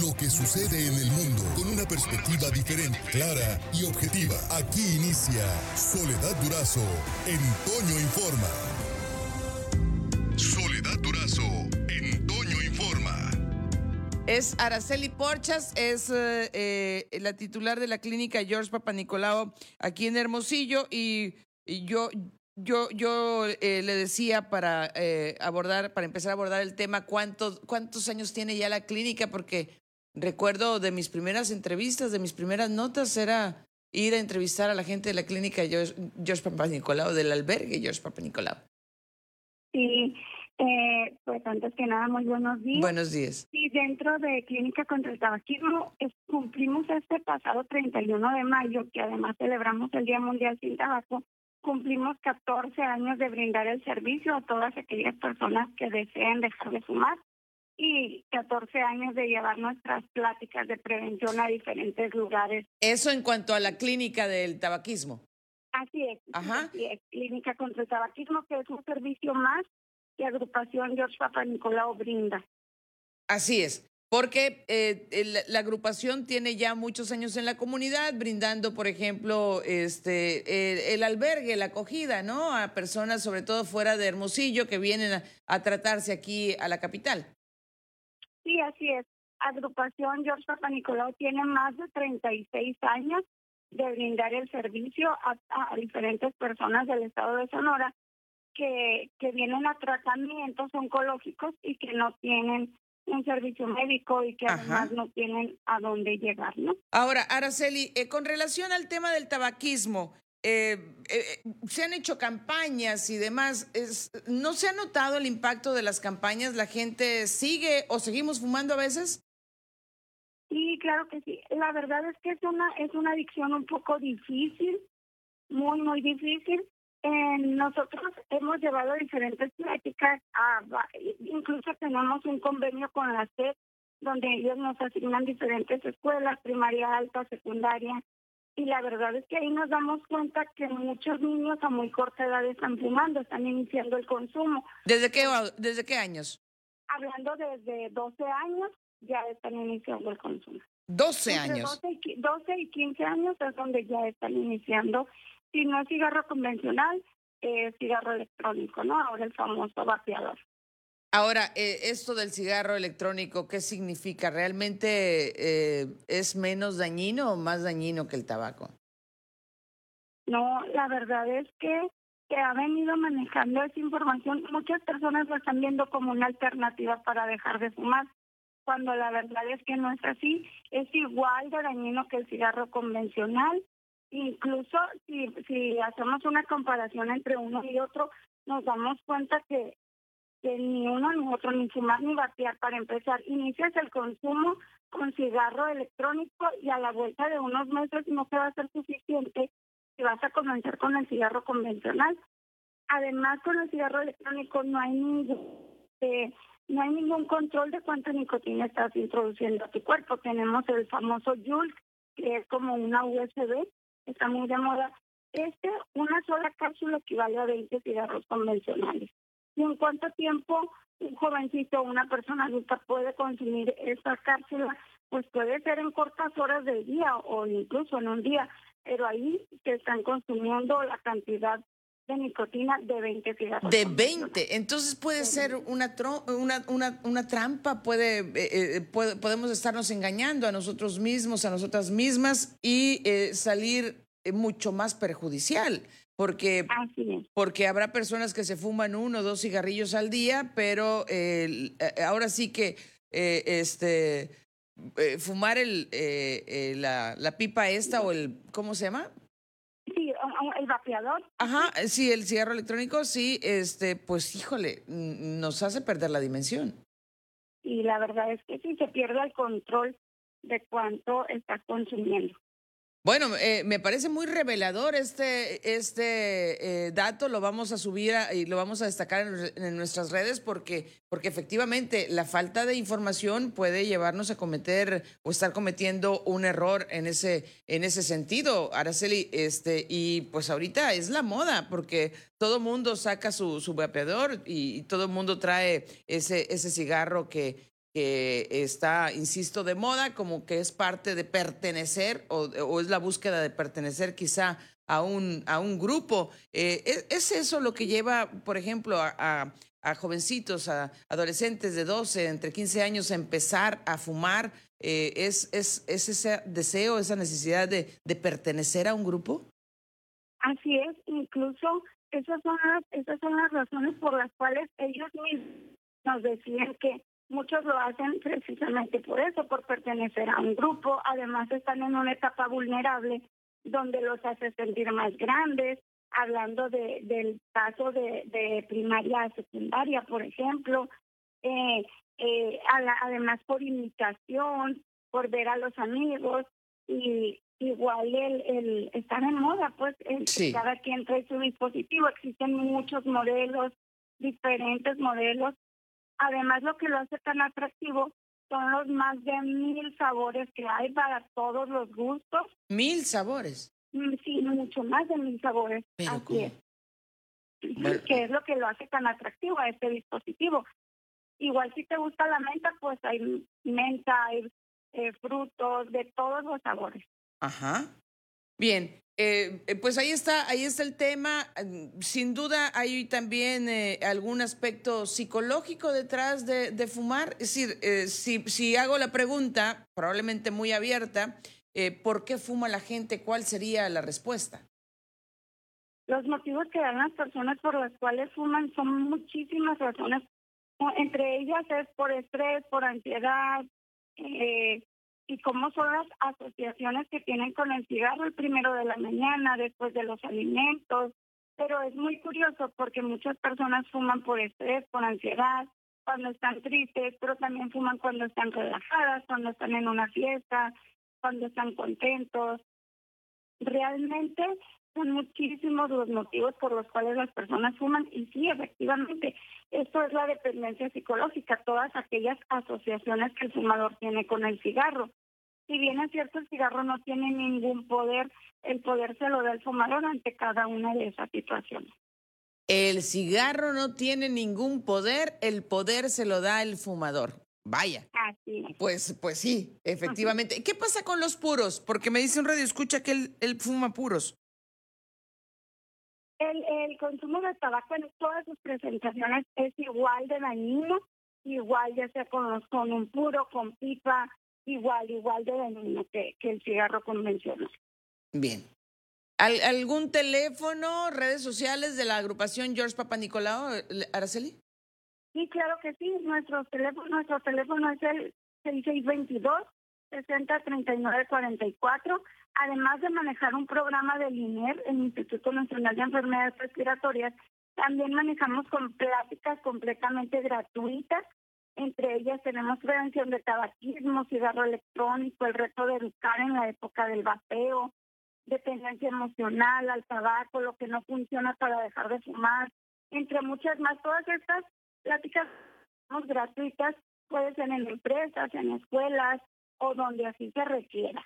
lo que sucede en el mundo con una perspectiva diferente, clara y objetiva. Aquí inicia Soledad Durazo en Informa. Soledad Durazo en Informa. Es Araceli Porchas, es eh, la titular de la clínica George Papanicolao aquí en Hermosillo y, y yo, yo, yo eh, le decía para eh, abordar, para empezar a abordar el tema, ¿cuántos, cuántos años tiene ya la clínica, porque recuerdo de mis primeras entrevistas, de mis primeras notas, era ir a entrevistar a la gente de la clínica George, George Papanicolao, del albergue George Papanicolao. Sí, eh, pues antes que nada, muy buenos días. Buenos días. Sí, dentro de Clínica contra el Tabaquismo es- cumplimos este pasado 31 de mayo, que además celebramos el Día Mundial sin Tabaco, cumplimos 14 años de brindar el servicio a todas aquellas personas que deseen dejar de fumar y 14 años de llevar nuestras pláticas de prevención a diferentes lugares. Eso en cuanto a la clínica del tabaquismo. Así es. Ajá. Así es. Clínica contra el Tabaquismo, que es un servicio más que agrupación George Papa Nicolau brinda. Así es, porque eh, la agrupación tiene ya muchos años en la comunidad, brindando, por ejemplo, este el, el albergue, la acogida, ¿no? A personas, sobre todo fuera de Hermosillo, que vienen a, a tratarse aquí a la capital. Sí, así es. Agrupación George Papa Nicolau tiene más de 36 años de brindar el servicio a, a diferentes personas del estado de Sonora que, que vienen a tratamientos oncológicos y que no tienen un servicio médico y que Ajá. además no tienen a dónde llegar, ¿no? Ahora, Araceli, eh, con relación al tema del tabaquismo, eh, eh, se han hecho campañas y demás. Es, ¿No se ha notado el impacto de las campañas? ¿La gente sigue o seguimos fumando a veces? Sí, claro que sí. La verdad es que es una es una adicción un poco difícil, muy muy difícil. Nosotros hemos llevado diferentes pláticas, a, incluso tenemos un convenio con la SED donde ellos nos asignan diferentes escuelas, primaria alta, secundaria, y la verdad es que ahí nos damos cuenta que muchos niños a muy corta edad están fumando, están iniciando el consumo. ¿Desde qué, desde qué años? Hablando desde 12 años, ya están iniciando el consumo. 12 Entre años. 12 y, qui- 12 y 15 años es donde ya están iniciando, si no es cigarro convencional, eh, cigarro electrónico, ¿no? Ahora el famoso vapeador. Ahora, eh, esto del cigarro electrónico, ¿qué significa? ¿Realmente eh, es menos dañino o más dañino que el tabaco? No, la verdad es que se ha venido manejando esa información. Muchas personas lo están viendo como una alternativa para dejar de fumar, cuando la verdad es que no es así. Es igual de dañino que el cigarro convencional. Incluso si, si hacemos una comparación entre uno y otro, nos damos cuenta que, ni uno ni otro, ni fumar ni batear, para empezar, inicias el consumo con cigarro electrónico y a la vuelta de unos meses no te va a ser suficiente si vas a comenzar con el cigarro convencional. Además, con el cigarro electrónico no hay ningún, eh, no hay ningún control de cuánta nicotina estás introduciendo a tu cuerpo. Tenemos el famoso Juul, que es como una USB, está muy de moda. Este, una sola cápsula equivale a 20 cigarros convencionales. ¿Y en cuánto tiempo un jovencito o una persona adulta puede consumir esta cápsula? Pues puede ser en cortas horas del día o incluso en un día, pero ahí se están consumiendo la cantidad de nicotina de 20 cigarros. De convencionales. 20. Entonces puede ser una, tro- una, una, una trampa, puede, eh, eh, puede- podemos estarnos engañando a nosotros mismos, a nosotras mismas y eh, salir mucho más perjudicial. Porque porque habrá personas que se fuman uno o dos cigarrillos al día, pero eh, eh, ahora sí que eh, este eh, fumar el eh, eh, la, la pipa esta o el ¿cómo se llama? Sí, el vapeador. Ajá, sí, el cigarro electrónico, sí, este, pues híjole, nos hace perder la dimensión. Y la verdad es que sí se pierde el control de cuánto estás consumiendo. Bueno, eh, me parece muy revelador este, este eh, dato, lo vamos a subir y lo vamos a destacar en nuestras redes porque, porque efectivamente la falta de información puede llevarnos a cometer o estar cometiendo un error en ese, en ese sentido, Araceli, este, y pues ahorita es la moda porque todo mundo saca su, su vapeador y, y todo mundo trae ese, ese cigarro que, que está, insisto, de moda, como que es parte de pertenecer o, es la búsqueda de pertenecer quizá a un, a un grupo. Eh, ¿es, eso lo que lleva, por ejemplo, a, a, jovencitos, a adolescentes de 12, entre 15 años a empezar a fumar? Eh, ¿es, es, ¿Es ese deseo, esa necesidad de, de pertenecer a un grupo? Así es, incluso esas son las, esas son las razones por las cuales ellos mismos nos decían que muchos lo hacen precisamente por eso, por pertenecer a un grupo, además están en una etapa vulnerable donde los hace sentir más grandes, hablando de, del caso de, de primaria a secundaria, por ejemplo, eh, eh, además por imitación, por ver a los amigos y igual el, el estar en moda, pues cada quien trae su dispositivo, existen muchos modelos, diferentes modelos. Además, lo que lo hace tan atractivo son los más de mil sabores que hay para todos los gustos. ¿Mil sabores? Mm, sí, mucho más de mil sabores. Así es. Que es lo que lo hace tan atractivo a este dispositivo. Igual si te gusta la menta, pues hay menta, hay eh, frutos de todos los sabores. Ajá. Bien, eh, eh, pues ahí está, ahí está el tema. Mm, sin duda hay también eh, algún aspecto psicológico detrás de, fumar. Es decir, si, si hago la pregunta, probablemente muy abierta, ¿por qué fuma la gente? ¿Cuál sería la respuesta? Los motivos que dan las personas por las cuales fuman son muchísimas razones. Entre ellas es por estrés, por ansiedad, eh, y cómo son las asociaciones que tienen con el cigarro el primero de la mañana, después de los alimentos. Pero es muy curioso porque muchas personas fuman por estrés, por ansiedad, cuando están tristes, pero también fuman cuando están relajadas, cuando están en una fiesta, cuando están contentos. Realmente son muchísimos los motivos por los cuales las personas fuman y sí, efectivamente, esto es la dependencia psicológica, todas aquellas asociaciones que el fumador tiene con el cigarro si bien es cierto, el cigarro no tiene ningún poder, el poder se lo da el fumador ante cada una de esas situaciones. El cigarro no tiene ningún poder, el poder se lo da el fumador. Vaya. Así Pues, pues sí, efectivamente. ¿Qué pasa con los puros? Porque me dice un radio escucha que él, fuma puros. El, el consumo de tabaco en todas sus presentaciones es igual de dañino, igual ya sea con, con un puro, con pipa, igual, igual de dañino que, que el cigarro convencional. Bien. ¿Algún teléfono, redes sociales de la agrupación George Papa Nicolau, Araceli? Sí, claro que sí. Nuestro teléfono, nuestro teléfono es el 6622 603944. Además de manejar un programa de INER, el Instituto Nacional de Enfermedades Respiratorias, también manejamos con pláticas completamente gratuitas entre ellas tenemos prevención de tabaquismo, cigarro electrónico, el reto de educar en la época del vapeo, dependencia emocional al tabaco, lo que no funciona para dejar de fumar, entre muchas más. Todas estas pláticas gratuitas pueden ser en empresas, en escuelas o donde así se requiera.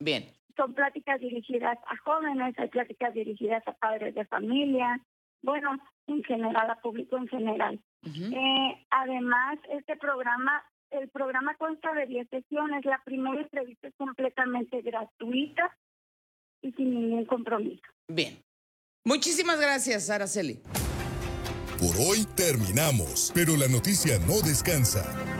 Bien. Son pláticas dirigidas a jóvenes, hay pláticas dirigidas a padres de familia, bueno, en general, a público en general. eh, además, este programa, el programa consta de 10 sesiones. La primera entrevista es completamente gratuita y sin ningún compromiso. Bien. Muchísimas gracias, Araceli. Por hoy terminamos, pero la noticia no descansa.